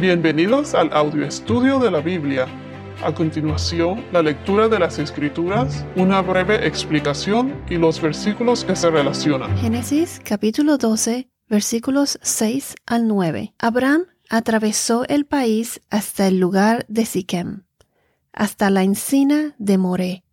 Bienvenidos al audio estudio de la Biblia. A continuación, la lectura de las Escrituras, una breve explicación y los versículos que se relacionan. Génesis capítulo 12, versículos 6 al 9. Abraham atravesó el país hasta el lugar de Siquem, hasta la encina de Moré.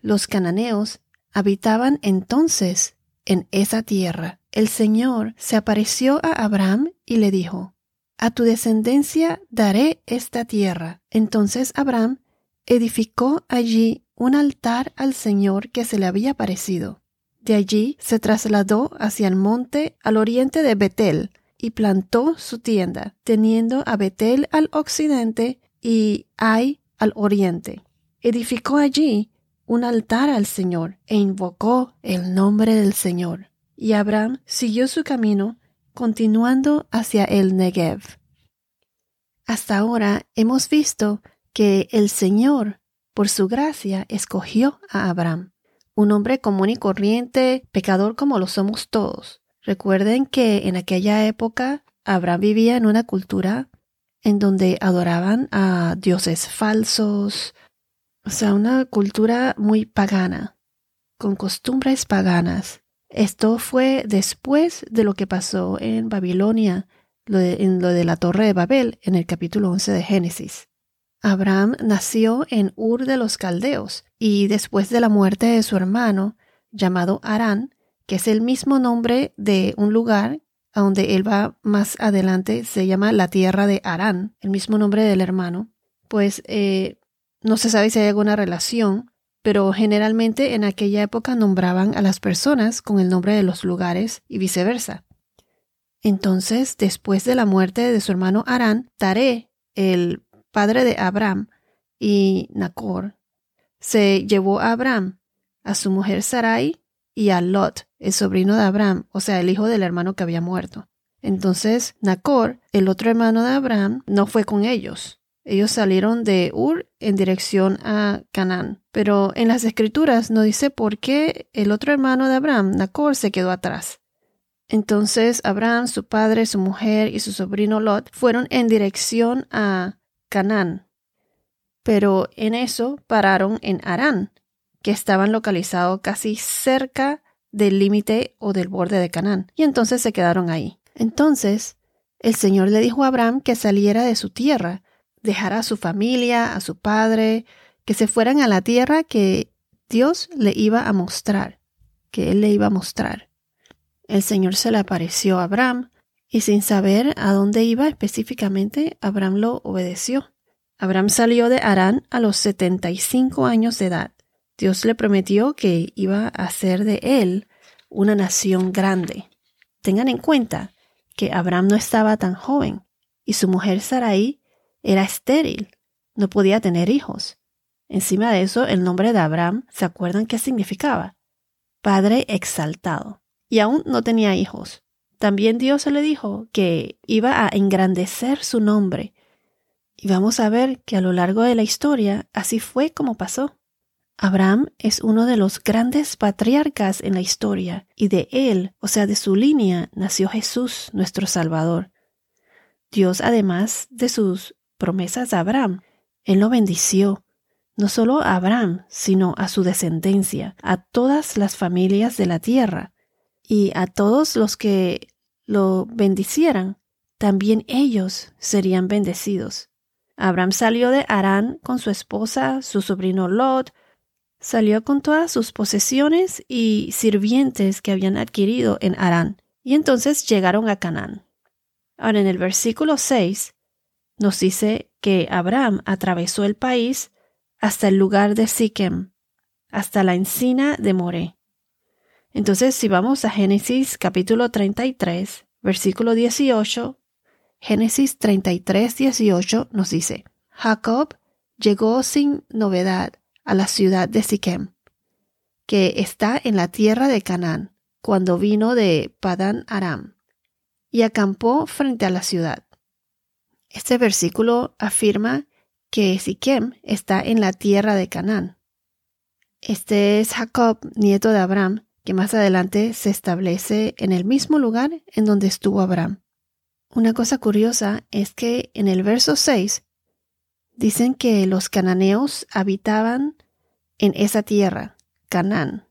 Los cananeos habitaban entonces en esa tierra. El Señor se apareció a Abraham y le dijo, A tu descendencia daré esta tierra. Entonces Abraham edificó allí un altar al Señor que se le había aparecido. De allí se trasladó hacia el monte al oriente de Betel y plantó su tienda, teniendo a Betel al occidente y Ai al oriente. Edificó allí un altar al Señor e invocó el nombre del Señor. Y Abraham siguió su camino, continuando hacia el Negev. Hasta ahora hemos visto que el Señor, por su gracia, escogió a Abraham, un hombre común y corriente, pecador como lo somos todos. Recuerden que en aquella época Abraham vivía en una cultura en donde adoraban a dioses falsos, o sea, una cultura muy pagana, con costumbres paganas. Esto fue después de lo que pasó en Babilonia, en lo de la Torre de Babel, en el capítulo 11 de Génesis. Abraham nació en Ur de los Caldeos y después de la muerte de su hermano, llamado Arán, que es el mismo nombre de un lugar a donde él va más adelante, se llama la tierra de Arán, el mismo nombre del hermano, pues eh, no se sabe si hay alguna relación, pero generalmente en aquella época nombraban a las personas con el nombre de los lugares y viceversa. Entonces, después de la muerte de su hermano Arán, Taré, el padre de Abraham y Nacor, se llevó a Abraham, a su mujer Sarai y a Lot, el sobrino de Abraham, o sea, el hijo del hermano que había muerto. Entonces, Nacor, el otro hermano de Abraham, no fue con ellos. Ellos salieron de Ur en dirección a Canaán. Pero en las escrituras no dice por qué el otro hermano de Abraham, Nacor, se quedó atrás. Entonces Abraham, su padre, su mujer y su sobrino Lot fueron en dirección a Canaán. Pero en eso pararon en Arán, que estaban localizados casi cerca del límite o del borde de Canaán, y entonces se quedaron ahí. Entonces el Señor le dijo a Abraham que saliera de su tierra dejar a su familia, a su padre, que se fueran a la tierra que Dios le iba a mostrar, que Él le iba a mostrar. El Señor se le apareció a Abraham y sin saber a dónde iba específicamente, Abraham lo obedeció. Abraham salió de Arán a los 75 años de edad. Dios le prometió que iba a hacer de él una nación grande. Tengan en cuenta que Abraham no estaba tan joven y su mujer Sarai era estéril, no podía tener hijos. Encima de eso, el nombre de Abraham, ¿se acuerdan qué significaba? Padre exaltado. Y aún no tenía hijos. También Dios le dijo que iba a engrandecer su nombre. Y vamos a ver que a lo largo de la historia así fue como pasó. Abraham es uno de los grandes patriarcas en la historia, y de él, o sea, de su línea, nació Jesús, nuestro Salvador. Dios, además de sus promesas a Abraham, Él lo bendició, no solo a Abraham, sino a su descendencia, a todas las familias de la tierra, y a todos los que lo bendicieran, también ellos serían bendecidos. Abraham salió de Arán con su esposa, su sobrino Lot, salió con todas sus posesiones y sirvientes que habían adquirido en Arán, y entonces llegaron a Canaán. Ahora en el versículo 6 nos dice que Abraham atravesó el país hasta el lugar de Siquem, hasta la encina de Moré. Entonces, si vamos a Génesis capítulo 33, versículo 18, Génesis 33, 18 nos dice, Jacob llegó sin novedad a la ciudad de Siquem, que está en la tierra de Canaán, cuando vino de Padán Aram, y acampó frente a la ciudad. Este versículo afirma que Siquem está en la tierra de Canaán. Este es Jacob, nieto de Abraham, que más adelante se establece en el mismo lugar en donde estuvo Abraham. Una cosa curiosa es que en el verso 6 dicen que los cananeos habitaban en esa tierra, Canaán.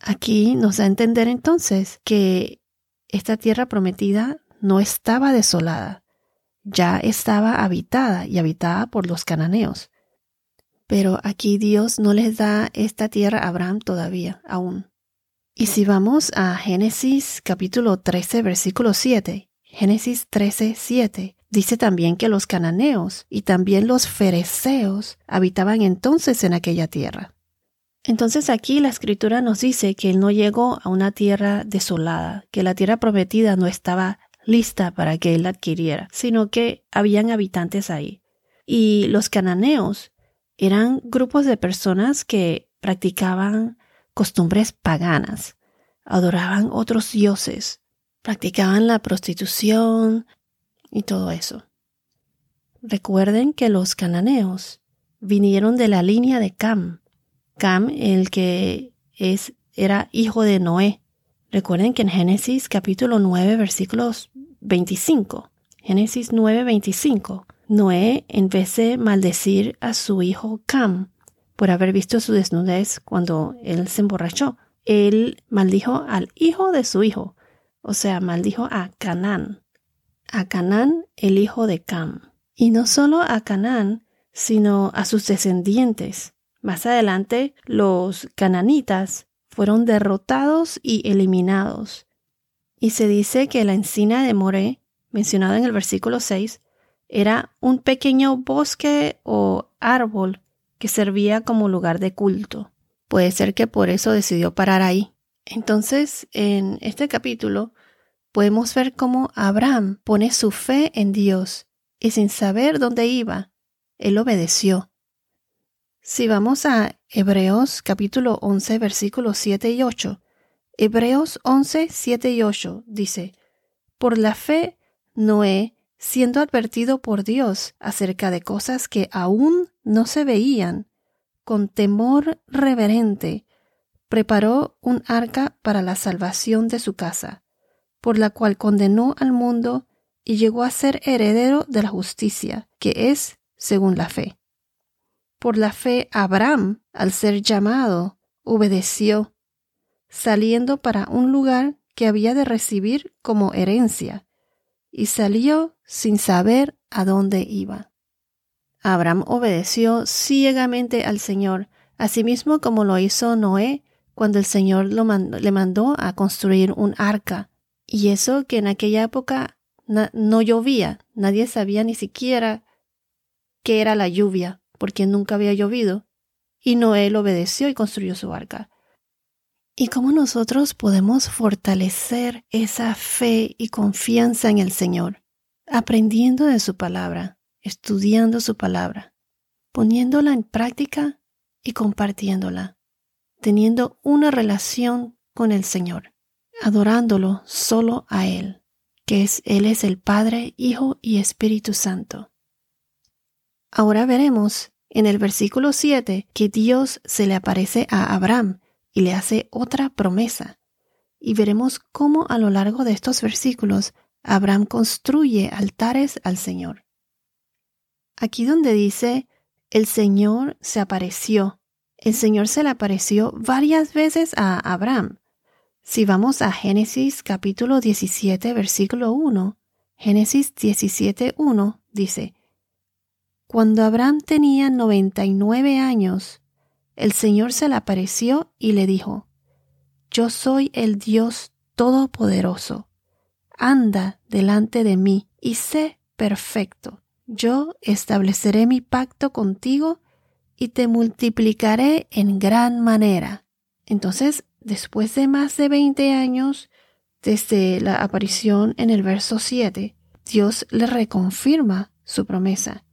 Aquí nos da a entender entonces que esta tierra prometida no estaba desolada, ya estaba habitada y habitada por los cananeos. Pero aquí Dios no les da esta tierra a Abraham todavía, aún. Y si vamos a Génesis capítulo 13, versículo 7, Génesis 13, 7, dice también que los cananeos y también los fereceos habitaban entonces en aquella tierra. Entonces aquí la escritura nos dice que él no llegó a una tierra desolada, que la tierra prometida no estaba lista para que él adquiriera, sino que habían habitantes ahí. Y los cananeos eran grupos de personas que practicaban costumbres paganas, adoraban otros dioses, practicaban la prostitución y todo eso. Recuerden que los cananeos vinieron de la línea de Cam. Cam, el que es, era hijo de Noé. Recuerden que en Génesis capítulo 9 versículos 25, Génesis 9, 25, Noé, en vez de maldecir a su hijo Cam por haber visto su desnudez cuando él se emborrachó, él maldijo al hijo de su hijo, o sea, maldijo a Canaán, a Canaán, el hijo de Cam. Y no solo a Canaán, sino a sus descendientes. Más adelante, los cananitas fueron derrotados y eliminados. Y se dice que la encina de Moré, mencionada en el versículo 6, era un pequeño bosque o árbol que servía como lugar de culto. Puede ser que por eso decidió parar ahí. Entonces, en este capítulo, podemos ver cómo Abraham pone su fe en Dios y sin saber dónde iba, él obedeció. Si vamos a Hebreos capítulo 11 versículos 7 y 8, Hebreos 11, 7 y 8 dice, Por la fe, Noé, siendo advertido por Dios acerca de cosas que aún no se veían, con temor reverente, preparó un arca para la salvación de su casa, por la cual condenó al mundo y llegó a ser heredero de la justicia, que es según la fe. Por la fe Abraham, al ser llamado, obedeció, saliendo para un lugar que había de recibir como herencia, y salió sin saber a dónde iba. Abraham obedeció ciegamente al Señor, asimismo como lo hizo Noé cuando el Señor le mandó a construir un arca. Y eso que en aquella época no llovía, nadie sabía ni siquiera qué era la lluvia, porque nunca había llovido. Y Noé lo obedeció y construyó su arca. ¿Y cómo nosotros podemos fortalecer esa fe y confianza en el Señor? Aprendiendo de su palabra, estudiando su palabra, poniéndola en práctica y compartiéndola, teniendo una relación con el Señor, adorándolo solo a Él, que es Él es el Padre, Hijo y Espíritu Santo. Ahora veremos en el versículo 7 que Dios se le aparece a Abraham y le hace otra promesa. Y veremos cómo a lo largo de estos versículos Abraham construye altares al Señor. Aquí donde dice, el Señor se apareció, el Señor se le apareció varias veces a Abraham. Si vamos a Génesis capítulo 17, versículo 1, Génesis 17, 1 dice, Cuando Abraham tenía 99 años, el Señor se le apareció y le dijo, Yo soy el Dios Todopoderoso. Anda delante de mí y sé perfecto. Yo estableceré mi pacto contigo y te multiplicaré en gran manera. Entonces, después de más de 20 años, desde la aparición en el verso 7, Dios le reconfirma su promesa.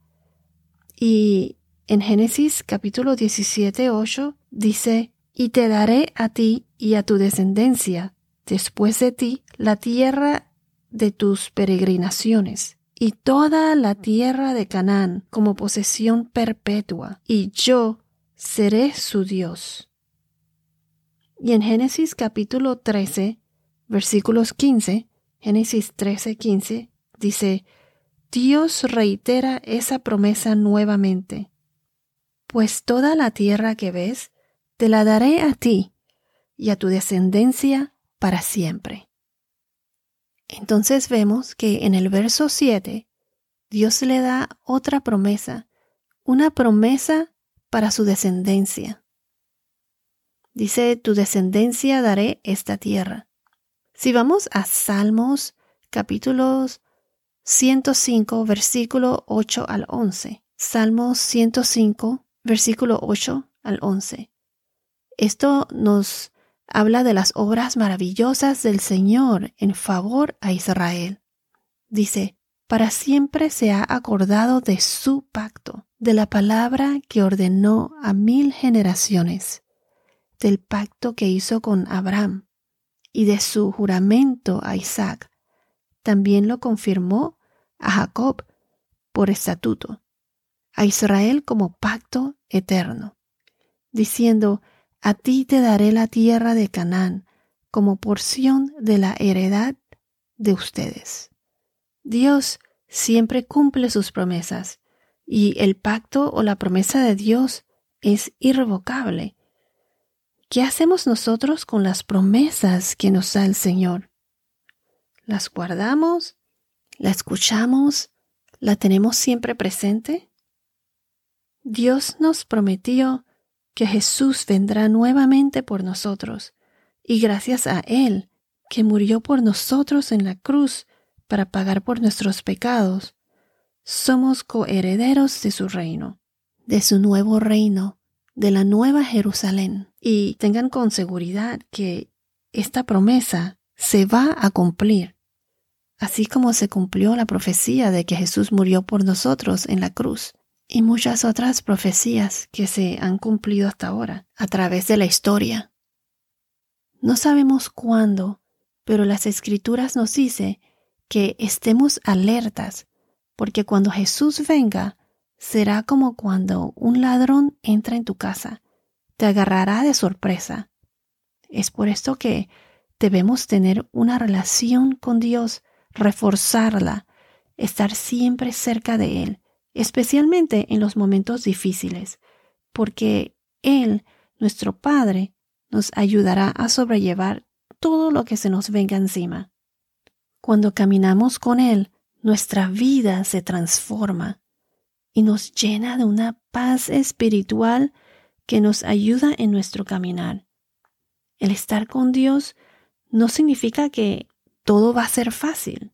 Y en Génesis capítulo 17, 8 dice, y te daré a ti y a tu descendencia después de ti la tierra de tus peregrinaciones y toda la tierra de Canaán como posesión perpetua, y yo seré su Dios. Y en Génesis capítulo 13, versículos 15, Génesis 13, 15, dice, Dios reitera esa promesa nuevamente. Pues toda la tierra que ves, te la daré a ti y a tu descendencia para siempre. Entonces vemos que en el verso 7, Dios le da otra promesa, una promesa para su descendencia. Dice, tu descendencia daré esta tierra. Si vamos a Salmos capítulos 105, versículo 8 al 11. Salmos 105, versículo 8 al 11. Esto nos habla de las obras maravillosas del Señor en favor a Israel. Dice, para siempre se ha acordado de su pacto, de la palabra que ordenó a mil generaciones, del pacto que hizo con Abraham y de su juramento a Isaac. También lo confirmó a Jacob por estatuto, a Israel como pacto eterno, diciendo, a ti te daré la tierra de Canaán como porción de la heredad de ustedes. Dios siempre cumple sus promesas y el pacto o la promesa de Dios es irrevocable. ¿Qué hacemos nosotros con las promesas que nos da el Señor? ¿Las guardamos? ¿La escuchamos? ¿La tenemos siempre presente? Dios nos prometió que Jesús vendrá nuevamente por nosotros, y gracias a Él, que murió por nosotros en la cruz para pagar por nuestros pecados, somos coherederos de su reino, de su nuevo reino, de la nueva Jerusalén. Y tengan con seguridad que esta promesa se va a cumplir, así como se cumplió la profecía de que Jesús murió por nosotros en la cruz y muchas otras profecías que se han cumplido hasta ahora a través de la historia. No sabemos cuándo, pero las escrituras nos dice que estemos alertas, porque cuando Jesús venga, será como cuando un ladrón entra en tu casa, te agarrará de sorpresa. Es por esto que debemos tener una relación con Dios, reforzarla, estar siempre cerca de Él, especialmente en los momentos difíciles, porque Él, nuestro Padre, nos ayudará a sobrellevar todo lo que se nos venga encima. Cuando caminamos con Él, nuestra vida se transforma y nos llena de una paz espiritual que nos ayuda en nuestro caminar. El estar con Dios no significa que todo va a ser fácil.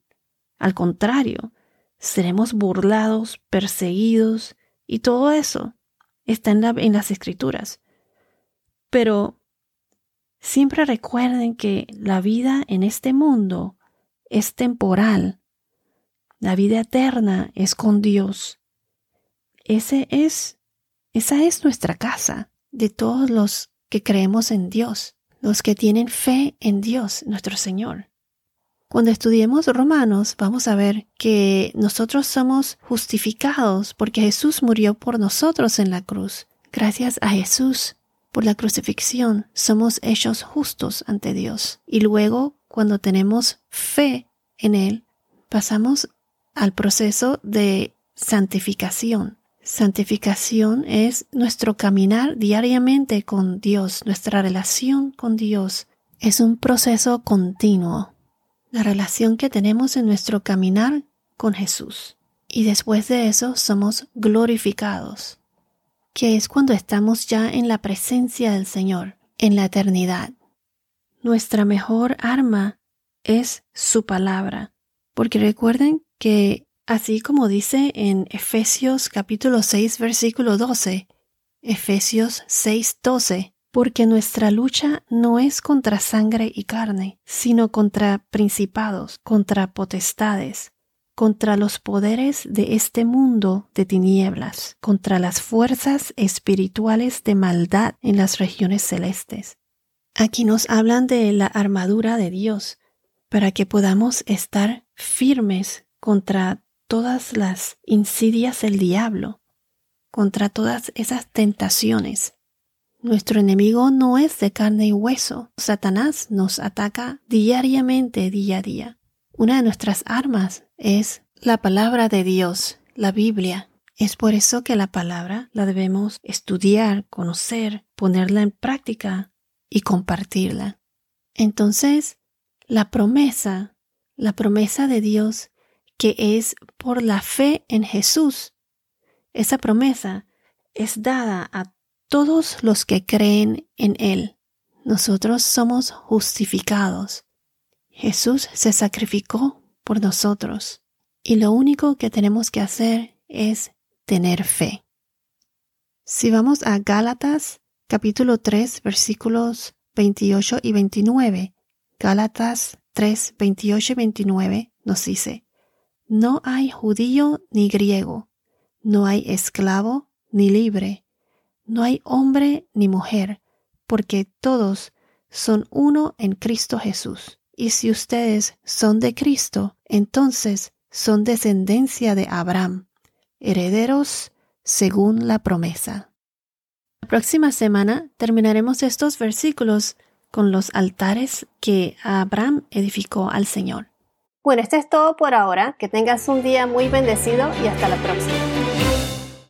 Al contrario, seremos burlados, perseguidos, y todo eso está en, en las escrituras. Pero siempre recuerden que la vida en este mundo es temporal. La vida eterna es con Dios. Ese es, esa es nuestra casa de todos los que creemos en Dios, los que tienen fe en Dios, nuestro Señor. Cuando estudiemos Romanos, vamos a ver que nosotros somos justificados porque Jesús murió por nosotros en la cruz. Gracias a Jesús, por la crucifixión, somos hechos justos ante Dios. Y luego, cuando tenemos fe en Él, pasamos al proceso de santificación. Santificación es nuestro caminar diariamente con Dios, nuestra relación con Dios. Es un proceso continuo la relación que tenemos en nuestro caminar con Jesús. Y después de eso somos glorificados, que es cuando estamos ya en la presencia del Señor, en la eternidad. Nuestra mejor arma es su palabra, porque recuerden que así como dice en Efesios capítulo 6 versículo 12, Efesios 6 12, porque nuestra lucha no es contra sangre y carne, sino contra principados, contra potestades, contra los poderes de este mundo de tinieblas, contra las fuerzas espirituales de maldad en las regiones celestes. Aquí nos hablan de la armadura de Dios, para que podamos estar firmes contra todas las insidias del diablo, contra todas esas tentaciones. Nuestro enemigo no es de carne y hueso. Satanás nos ataca diariamente, día a día. Una de nuestras armas es la palabra de Dios, la Biblia. Es por eso que la palabra la debemos estudiar, conocer, ponerla en práctica y compartirla. Entonces, la promesa, la promesa de Dios que es por la fe en Jesús, esa promesa es dada a todos los que creen en Él. Nosotros somos justificados. Jesús se sacrificó por nosotros y lo único que tenemos que hacer es tener fe. Si vamos a Gálatas capítulo 3 versículos 28 y 29, Gálatas 3, 28 y 29 nos dice, No hay judío ni griego, no hay esclavo ni libre, no hay hombre ni mujer, porque todos son uno en Cristo Jesús. Y si ustedes son de Cristo, entonces son descendencia de Abraham, herederos según la promesa. La próxima semana terminaremos estos versículos con los altares que Abraham edificó al Señor. Bueno, esto es todo por ahora. Que tengas un día muy bendecido y hasta la próxima.